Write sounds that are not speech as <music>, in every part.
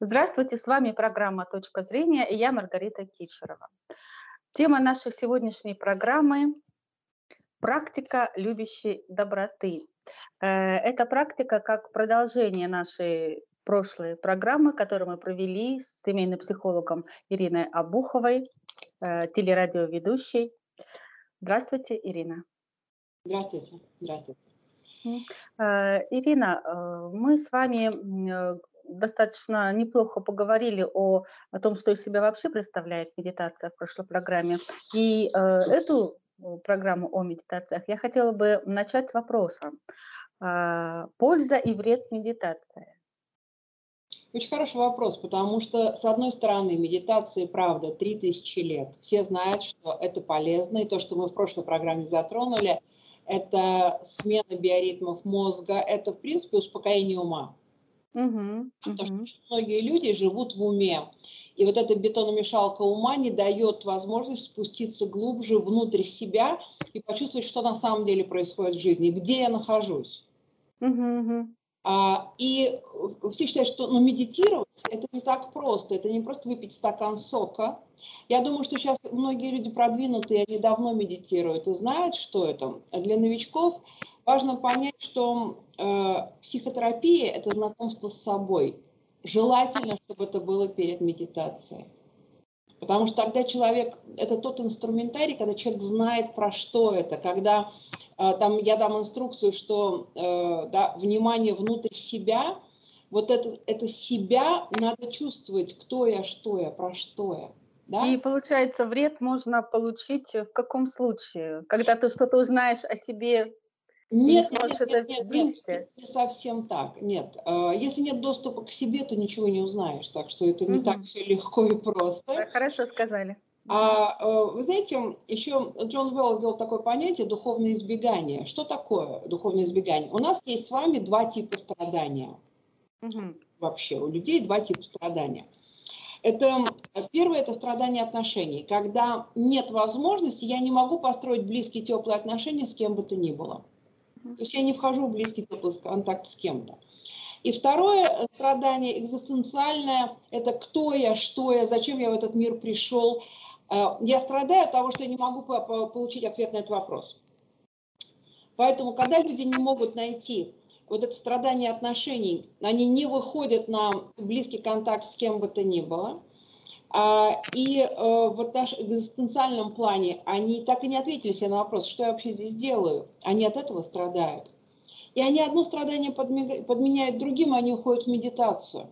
Здравствуйте, с вами программа «Точка зрения» и я Маргарита Кичерова. Тема нашей сегодняшней программы – практика любящей доброты. Э, эта практика как продолжение нашей прошлой программы, которую мы провели с семейным психологом Ириной Абуховой, э, телерадиоведущей. Здравствуйте, Ирина. Здравствуйте. Здравствуйте. Э, Ирина, мы с вами достаточно неплохо поговорили о, о том, что из себя вообще представляет медитация в прошлой программе. И э, эту программу о медитациях я хотела бы начать с вопроса. Э, польза и вред медитации. Очень хороший вопрос, потому что, с одной стороны, медитации, правда, 3000 лет. Все знают, что это полезно, и то, что мы в прошлой программе затронули, это смена биоритмов мозга, это, в принципе, успокоение ума. Угу, Потому угу. что многие люди живут в уме. И вот эта бетономешалка ума не дает возможность спуститься глубже внутрь себя и почувствовать, что на самом деле происходит в жизни, где я нахожусь. Угу, А, и все считают, что ну, медитировать это не так просто. Это не просто выпить стакан сока. Я думаю, что сейчас многие люди продвинутые, они давно медитируют и знают, что это. А для новичков важно понять, что э, психотерапия – это знакомство с собой. Желательно, чтобы это было перед медитацией. Потому что тогда человек, это тот инструментарий, когда человек знает, про что это, когда э, там я дам инструкцию, что э, да, внимание внутрь себя, вот это, это себя надо чувствовать, кто я, что я, про что я. Да? И получается, вред можно получить в каком случае? Когда ты что-то узнаешь о себе нет, нет, нет, нет, нет, не совсем так. Нет, а, если нет доступа к себе, то ничего не узнаешь. Так что это не угу. так все легко и просто. Хорошо сказали. А а вы знаете, еще Джон Уэлл ввел такое понятие духовное избегание. Что такое духовное избегание? У нас есть с вами два типа страдания. Угу. Вообще у людей два типа страдания. Это первое это страдание отношений, когда нет возможности, я не могу построить близкие теплые отношения с кем бы то ни было. То есть я не вхожу в близкий контакт с кем-то. И второе э, страдание экзистенциальное – это кто я, что я, зачем я в этот мир пришел. Э, я страдаю от того, что я не могу получить ответ на этот вопрос. Поэтому, когда люди не могут найти вот это страдание отношений, они не выходят на близкий контакт с кем бы то ни было, и э, в экзистенциальном плане они так и не ответили себе на вопрос, что я вообще здесь делаю. Они от этого страдают. И они одно страдание подменяют другим, они уходят в медитацию.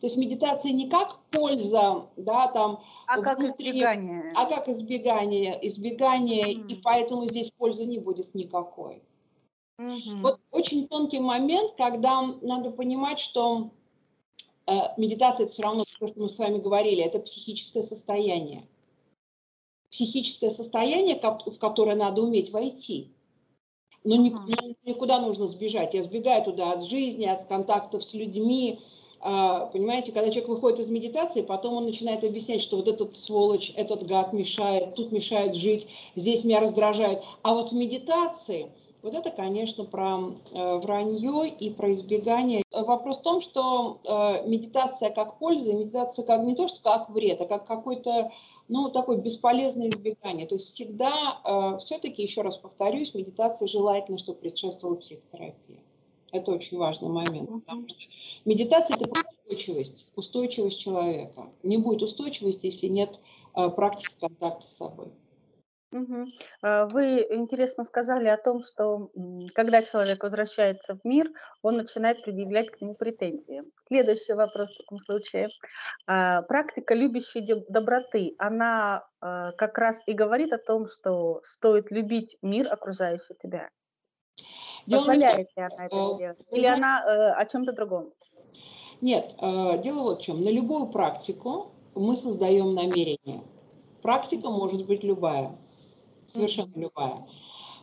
То есть медитация не как польза, да, там... А как избегание. А как избегание, избегание, mm. и поэтому здесь пользы не будет никакой. Mm-hmm. Вот очень тонкий момент, когда надо понимать, что медитация это все равно то, что мы с вами говорили, это психическое состояние. Психическое состояние, в которое надо уметь войти. Но uh-huh. никуда нужно сбежать. Я сбегаю туда от жизни, от контактов с людьми. А, понимаете, когда человек выходит из медитации, потом он начинает объяснять, что вот этот сволочь, этот гад мешает, тут мешает жить, здесь меня раздражает. А вот в медитации – вот это, конечно, про э, вранье и про избегание. Вопрос в том, что э, медитация как польза, медитация как не то, что как вред, а как какой-то ну, такое бесполезное избегание. То есть всегда, э, все-таки, еще раз повторюсь, медитация желательно, чтобы предшествовала психотерапия. Это очень важный момент, потому что медитация – это устойчивость, устойчивость человека. Не будет устойчивости, если нет практики контакта с собой. Мгм. А, вы интересно сказали о том, что когда человек возвращается в мир, он начинает предъявлять к нему претензии. Следующий вопрос в таком случае. А, практика любящей доброты, она а, как раз и говорит о том, что стоит любить мир, окружающий тебя. Дело Позволяет ли она это э, делать? Или она э, о чем-то другом? Нет, э, дело вот в чем. На любую практику мы создаем намерение. Практика может быть любая совершенно любая.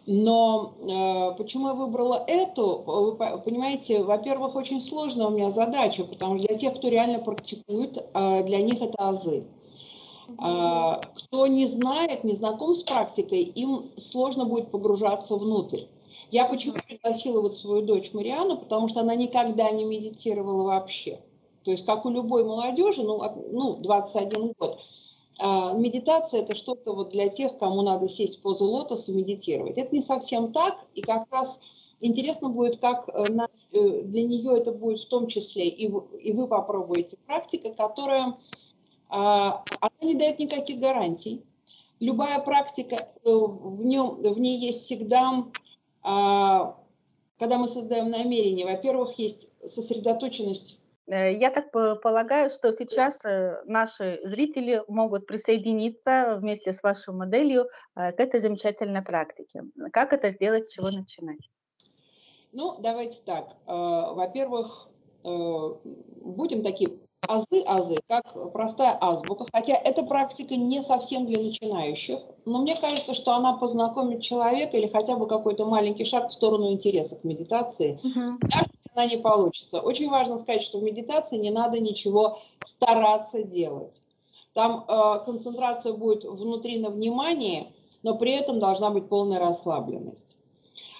Но э, почему я выбрала эту? Вы понимаете, во-первых, очень сложная у меня задача, потому что для тех, кто реально практикует, э, для них это азы. Э, кто не знает, не знаком с практикой, им сложно будет погружаться внутрь. Я почему пригласила вот свою дочь Мариану, потому что она никогда не медитировала вообще. То есть, как у любой молодежи, ну, ну 21 год, медитация – это что-то вот для тех, кому надо сесть в позу лотоса и медитировать. Это не совсем так, и как раз интересно будет, как э, э, для нее это будет в том числе, и вы попробуете практика, которая а, она не дает никаких гарантий. Любая практика, э, в, нем, в ней есть всегда, а, когда мы создаем намерение, во-первых, есть сосредоточенность я так полагаю, что сейчас э, наши зрители могут присоединиться вместе с вашей моделью э, к этой замечательной практике. Как это сделать, с чего начинать? Ну, давайте так. Во-первых, будем такие азы-азы, как простая азбука, хотя эта практика не совсем для начинающих, но мне кажется, что она познакомит человека или хотя бы какой-то маленький шаг в сторону интереса к медитации, угу. даже она не получится. Очень важно сказать, что в медитации не надо ничего стараться делать. Там э, концентрация будет внутри на внимании, но при этом должна быть полная расслабленность.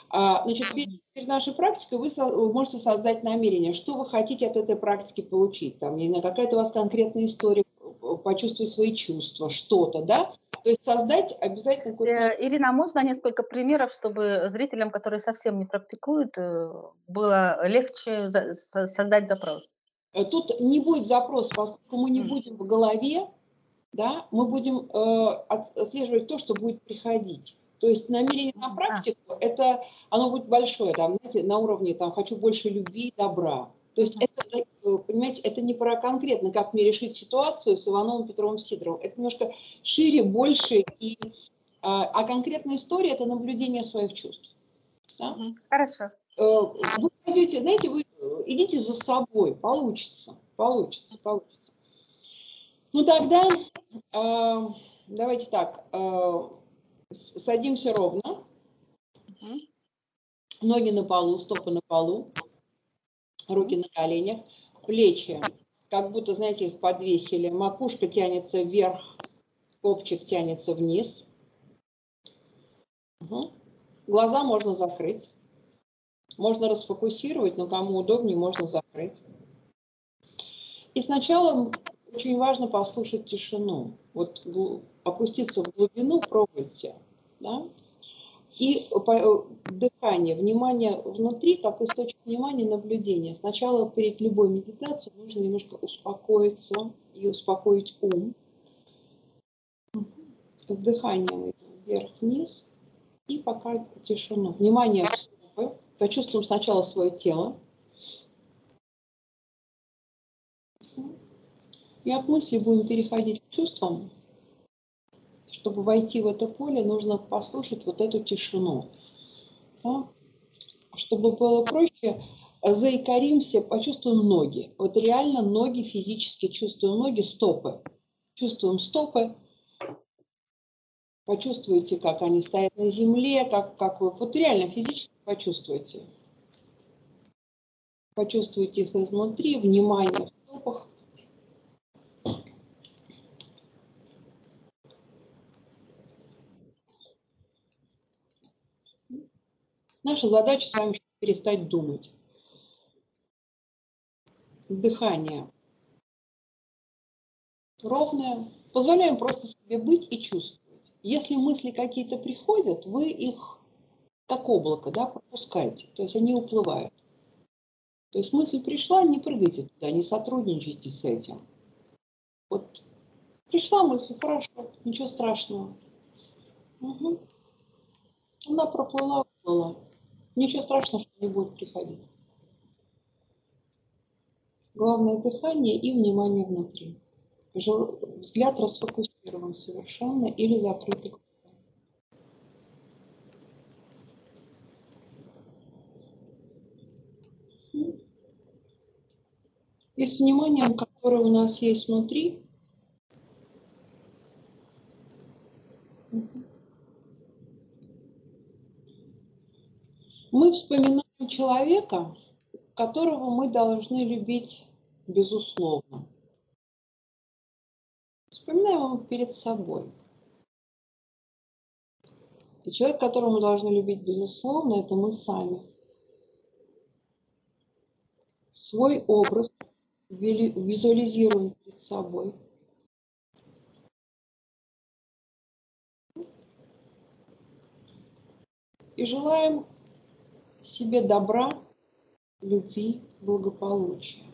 А, значит, перед, перед нашей практикой вы, со, вы можете создать намерение, что вы хотите от этой практики получить. Там, какая-то у вас конкретная история, почувствовать свои чувства, что-то, да? То есть создать обязательно... Э, Ирина, можно несколько примеров, чтобы зрителям, которые совсем не практикуют, э, было легче создать запрос? Э, тут не будет запроса, поскольку мы не будем в голове, да, мы будем э, отслеживать то, что будет приходить. То есть намерение на практику, это оно будет большое, там, знаете, на уровне там хочу больше любви и добра. То есть это, понимаете, это не про конкретно, как мне решить ситуацию с Ивановым Петровым Сидоровым. Это немножко шире, больше. И, а, а конкретная история – это наблюдение своих чувств. Да? Хорошо. Э, вы пойдете, знаете, вы идите за собой, получится, получится, получится. Ну тогда э, давайте так, э, садимся ровно, ноги на полу, стопы на полу руки на коленях, плечи, как будто, знаете, их подвесили, макушка тянется вверх, копчик тянется вниз. Угу. Глаза можно закрыть. Можно расфокусировать, но кому удобнее, можно закрыть. И сначала очень важно послушать тишину. Вот опуститься в глубину пробуйте. Да? И э, дыхание, внимание внутри, как источник внимания, наблюдения. Сначала перед любой медитацией нужно немножко успокоиться и успокоить ум. С дыханием вверх-вниз и пока тишину. Внимание в стопы. Почувствуем сначала свое тело. И от мысли будем переходить к чувствам чтобы войти в это поле, нужно послушать вот эту тишину. Да? Чтобы было проще, заикаримся, почувствуем ноги. Вот реально ноги физически чувствуем, ноги, стопы. Чувствуем стопы, почувствуйте, как они стоят на земле, как, как вы, вот реально физически почувствуйте. Почувствуйте их изнутри, внимание в стопах. Наша задача с вами перестать думать. Дыхание ровное. Позволяем просто себе быть и чувствовать. Если мысли какие-то приходят, вы их как облако, да, пропускаете. То есть они уплывают. То есть мысль пришла, не прыгайте туда, не сотрудничайте с этим. Вот пришла мысль, хорошо, ничего страшного. Угу. Она проплыла, уплыла. Ничего страшного, что не будет приходить. Главное дыхание и внимание внутри. Взгляд расфокусирован совершенно или закрытый глаза. И с вниманием, которое у нас есть внутри, Мы вспоминаем человека, которого мы должны любить безусловно. Вспоминаем его перед собой. И человек, которого мы должны любить безусловно, это мы сами. Свой образ визуализируем перед собой. И желаем себе добра, любви, благополучия,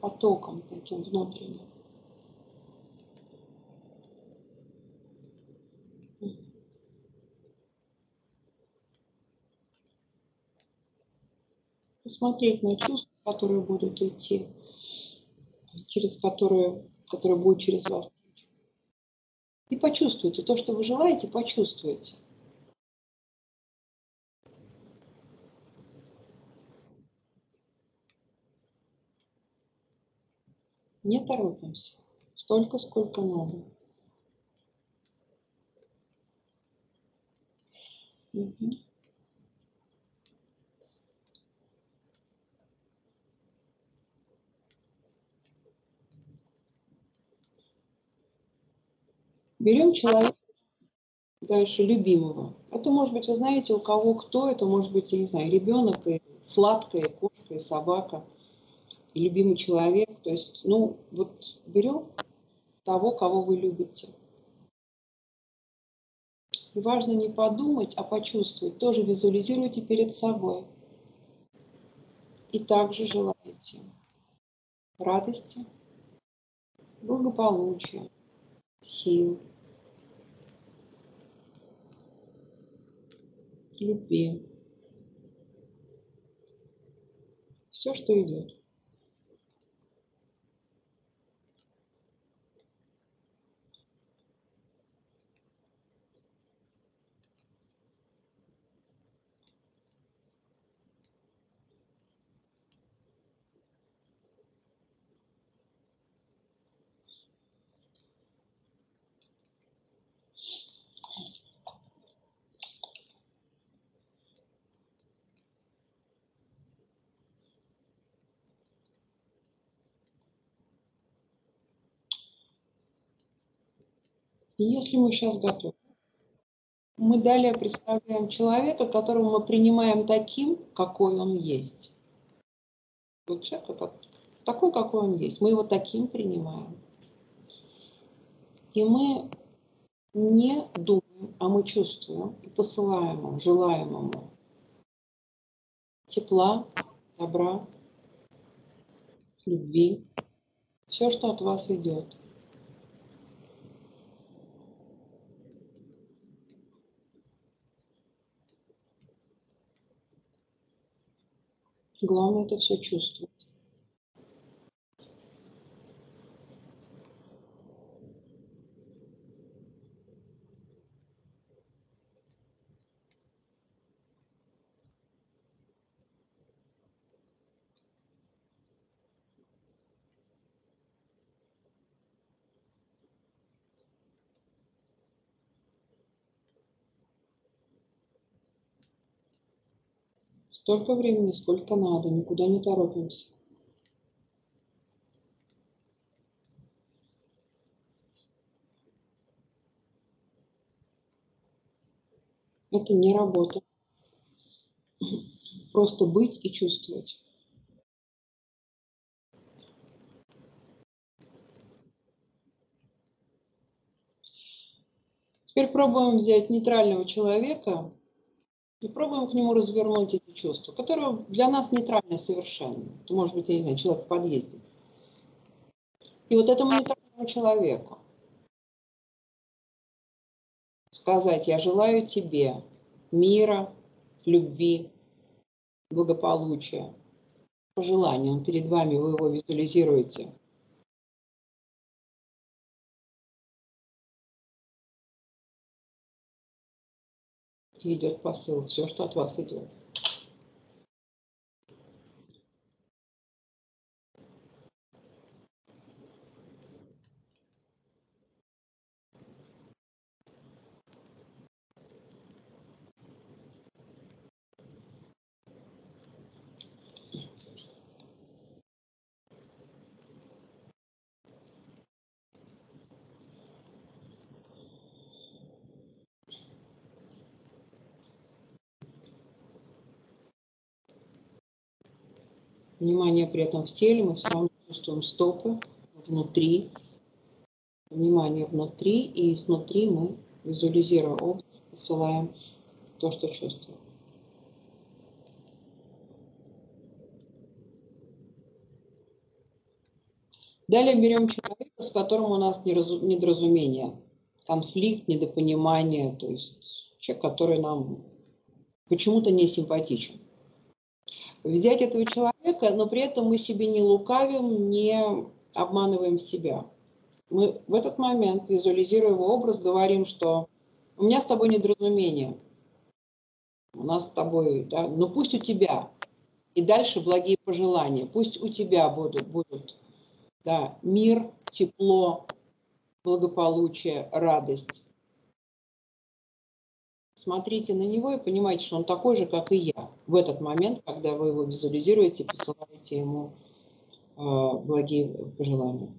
потоком таким внутренним. Посмотреть на чувства, которые будут идти, через которые, которые будут через вас. И почувствуйте то, что вы желаете, почувствуйте. Не торопимся. Столько, сколько надо. Угу. Берем человека дальше любимого. Это может быть, вы знаете, у кого кто, это может быть, я не знаю, ребенок, и сладкая, кошка, и собака, любимый человек. То есть, ну, вот берем того, кого вы любите. И важно не подумать, а почувствовать. Тоже визуализируйте перед собой. И также желаете радости, благополучия, сил, любви. Все, что идет. И если мы сейчас готовы, мы далее представляем человека, которого мы принимаем таким, какой он есть. Вот человек такой, какой он есть. Мы его таким принимаем. И мы не думаем, а мы чувствуем и посылаем ему, желаем ему тепла, добра, любви, все, что от вас идет. Главное это все чувствовать. Столько времени, сколько надо, никуда не торопимся. Это не работа. Просто быть и чувствовать. Теперь пробуем взять нейтрального человека и пробуем к нему развернуть эти чувства, которые для нас нейтральны совершенно. Это может быть, я не знаю, человек в подъезде. И вот этому нейтральному человеку сказать, я желаю тебе мира, любви, благополучия, пожелания. Он перед вами, вы его визуализируете. Идет посыл, все, что от вас идет. Внимание при этом в теле, мы все равно чувствуем стопы внутри. Внимание внутри, и изнутри мы, визуализируя образ, посылаем то, что чувствуем. Далее берем человека, с которым у нас недоразумение, конфликт, недопонимание, то есть человек, который нам почему-то не симпатичен. Взять этого человека, но при этом мы себе не лукавим, не обманываем себя. Мы в этот момент, визуализируя его образ, говорим, что у меня с тобой недоразумение, у нас с тобой, да, но пусть у тебя. И дальше благие пожелания, пусть у тебя будут, будут да, мир, тепло, благополучие, радость. Смотрите на него и понимаете, что он такой же, как и я. В этот момент, когда вы его визуализируете, посылаете ему э, благие пожелания.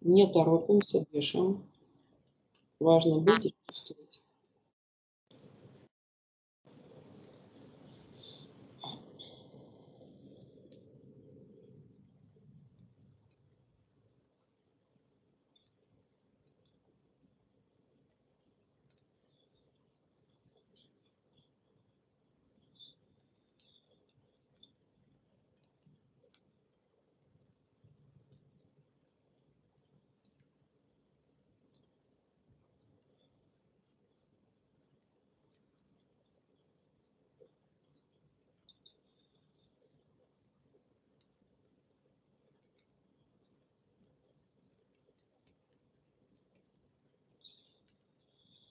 Не торопимся, дышим. Важно быть и чувствовать.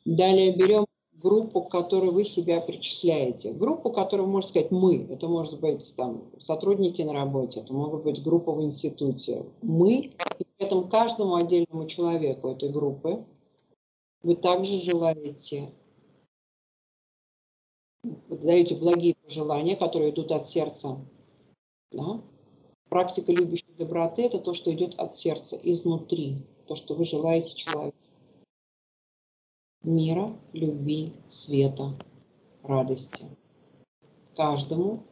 Далее берем группу, к которой вы себя причисляете. Группу, которую можно сказать мы. Это может быть там, сотрудники на работе, это могут быть группа в институте. Мы, и при этом каждому отдельному человеку этой группы вы также желаете, даете благие пожелания, которые идут от сердца. Да? Практика любящей доброты – это то, что идет от сердца, изнутри, то, что вы желаете человеку мира, любви, света, радости. Каждому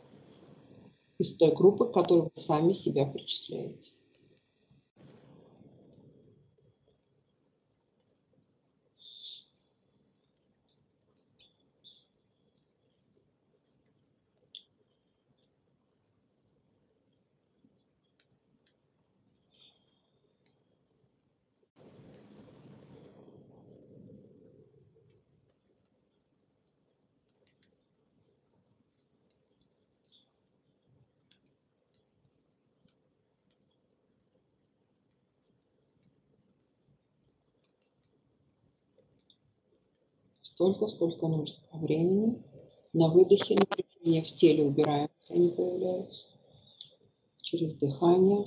из той группы, к которой вы сами себя причисляете. Столько, сколько нужно по времени. На выдохе напряжение в теле убираем, они появляются. Через дыхание.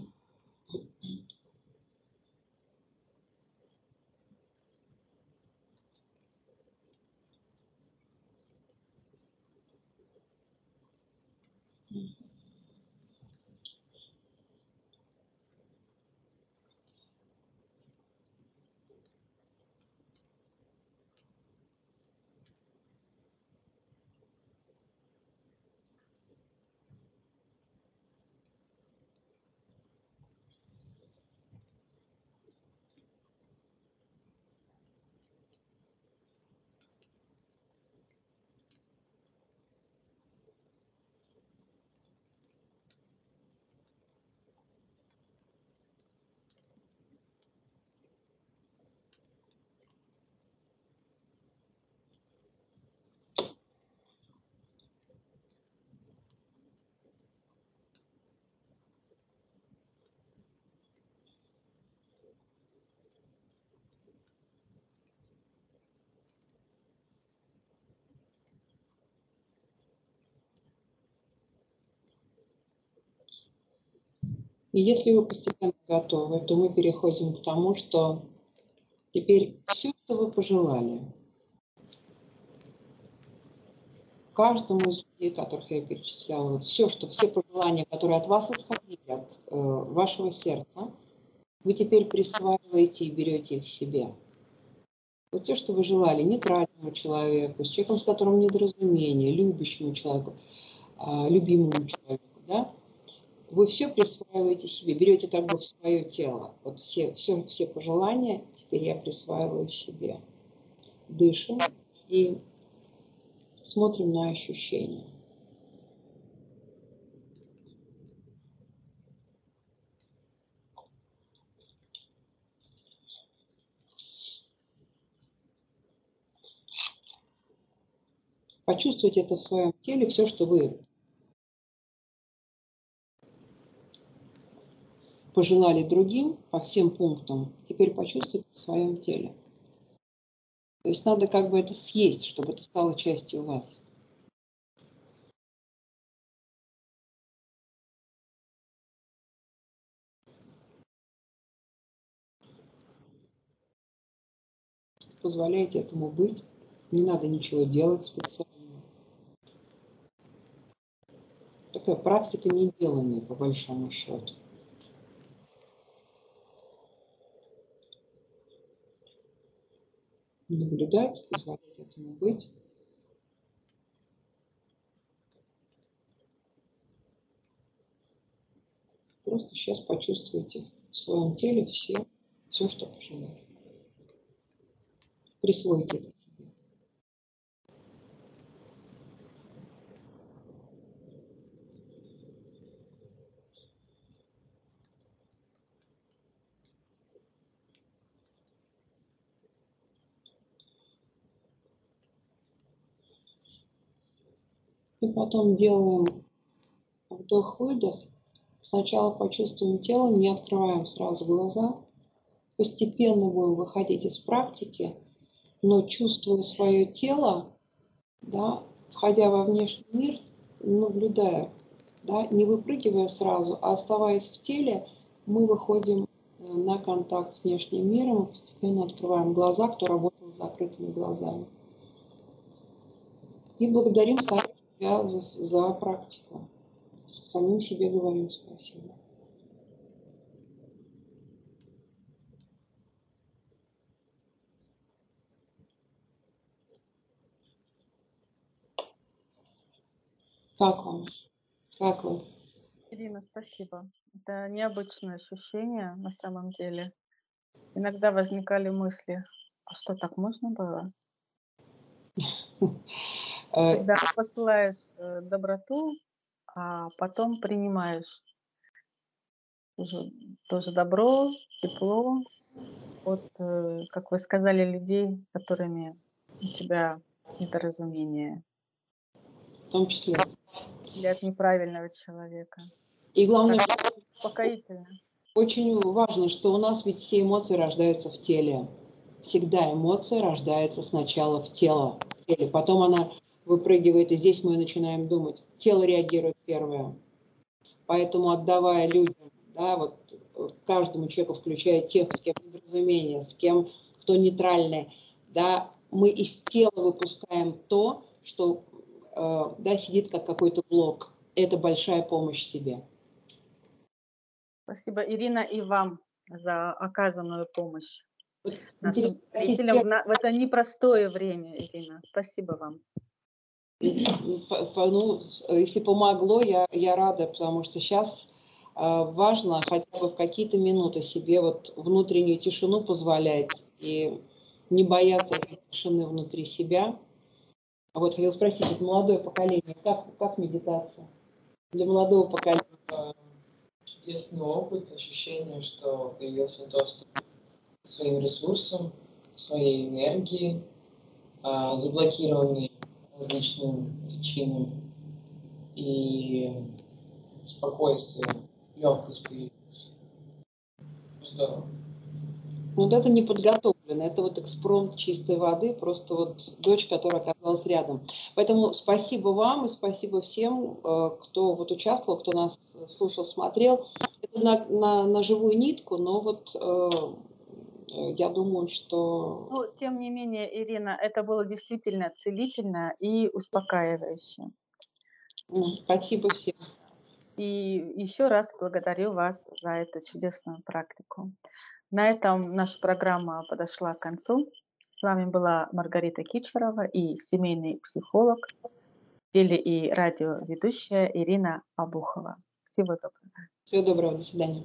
И если вы постепенно готовы, то мы переходим к тому, что теперь все, что вы пожелали, каждому из людей, которых я перечисляла, вот все, что все пожелания, которые от вас исходили, от э, вашего сердца, вы теперь присваиваете и берете их себе. Вот все, что вы желали нейтральному человеку, с человеком, с которым недоразумение, любящему человеку, э, любимому человеку, да, вы все присваиваете себе, берете как бы в свое тело. Вот все, все, все пожелания теперь я присваиваю себе. Дышим и смотрим на ощущения. Почувствуйте это в своем теле, все, что вы пожелали другим по всем пунктам, теперь почувствуйте в своем теле. То есть надо как бы это съесть, чтобы это стало частью вас. Позволяйте этому быть. Не надо ничего делать специально. Такая практика не деланная, по большому счету. Наблюдать, позволять этому быть. Просто сейчас почувствуйте в своем теле все, все, что пожелаете. Присвойте это Потом делаем вдох-выдох. Сначала почувствуем тело, не открываем сразу глаза. Постепенно будем выходить из практики, но чувствуя свое тело, да, входя во внешний мир, наблюдая, да, не выпрыгивая сразу, а оставаясь в теле, мы выходим э, на контакт с внешним миром и постепенно открываем глаза, кто работал с закрытыми глазами. И благодарим сами я за, за практику. Самим себе говорим спасибо. Как вам? Как вы? Ирина, спасибо. Это необычное ощущение на самом деле. Иногда возникали мысли, а что так можно было? <laughs> Э, Когда посылаешь э, доброту, а потом принимаешь тоже, тоже добро, тепло от, э, как вы сказали, людей, которыми у тебя недоразумение. В том числе. Или от неправильного человека. И главное, так, успокоительно. Очень важно, что у нас ведь все эмоции рождаются в теле. Всегда эмоция рождается сначала в тело, в теле. Потом она выпрыгивает, и здесь мы начинаем думать. Тело реагирует первое. Поэтому отдавая людям, да, вот каждому человеку, включая тех, с кем недоразумение, с кем, кто нейтральный, да, мы из тела выпускаем то, что э, да, сидит как какой-то блок. Это большая помощь себе. Спасибо, Ирина, и вам за оказанную помощь. Нашим зрителям в это непростое время, Ирина. Спасибо вам ну, если помогло, я, я рада, потому что сейчас а, важно хотя бы в какие-то минуты себе вот внутреннюю тишину позволять и не бояться тишины внутри себя. А вот хотел спросить, это молодое поколение, как, как медитация для молодого поколения? Чудесный опыт, ощущение, что появился доступ к своим ресурсам, к своей энергии, а, заблокированный различным причинам. И спокойствие, легкость появилась. Здорово. Вот это не подготовлено, это вот экспромт чистой воды, просто вот дочь, которая оказалась рядом. Поэтому спасибо вам и спасибо всем, э, кто вот участвовал, кто нас слушал, смотрел. это на, на, на живую нитку, но вот э, я думаю, что... Ну, тем не менее, Ирина, это было действительно целительно и успокаивающе. Спасибо всем. И еще раз благодарю вас за эту чудесную практику. На этом наша программа подошла к концу. С вами была Маргарита Кичерова и семейный психолог, теле- и радиоведущая Ирина Абухова. Всего доброго. Всего доброго, до свидания.